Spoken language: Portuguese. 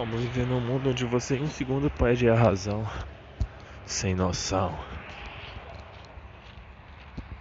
Como viver num mundo onde você em um segundo perde a razão. Sem noção.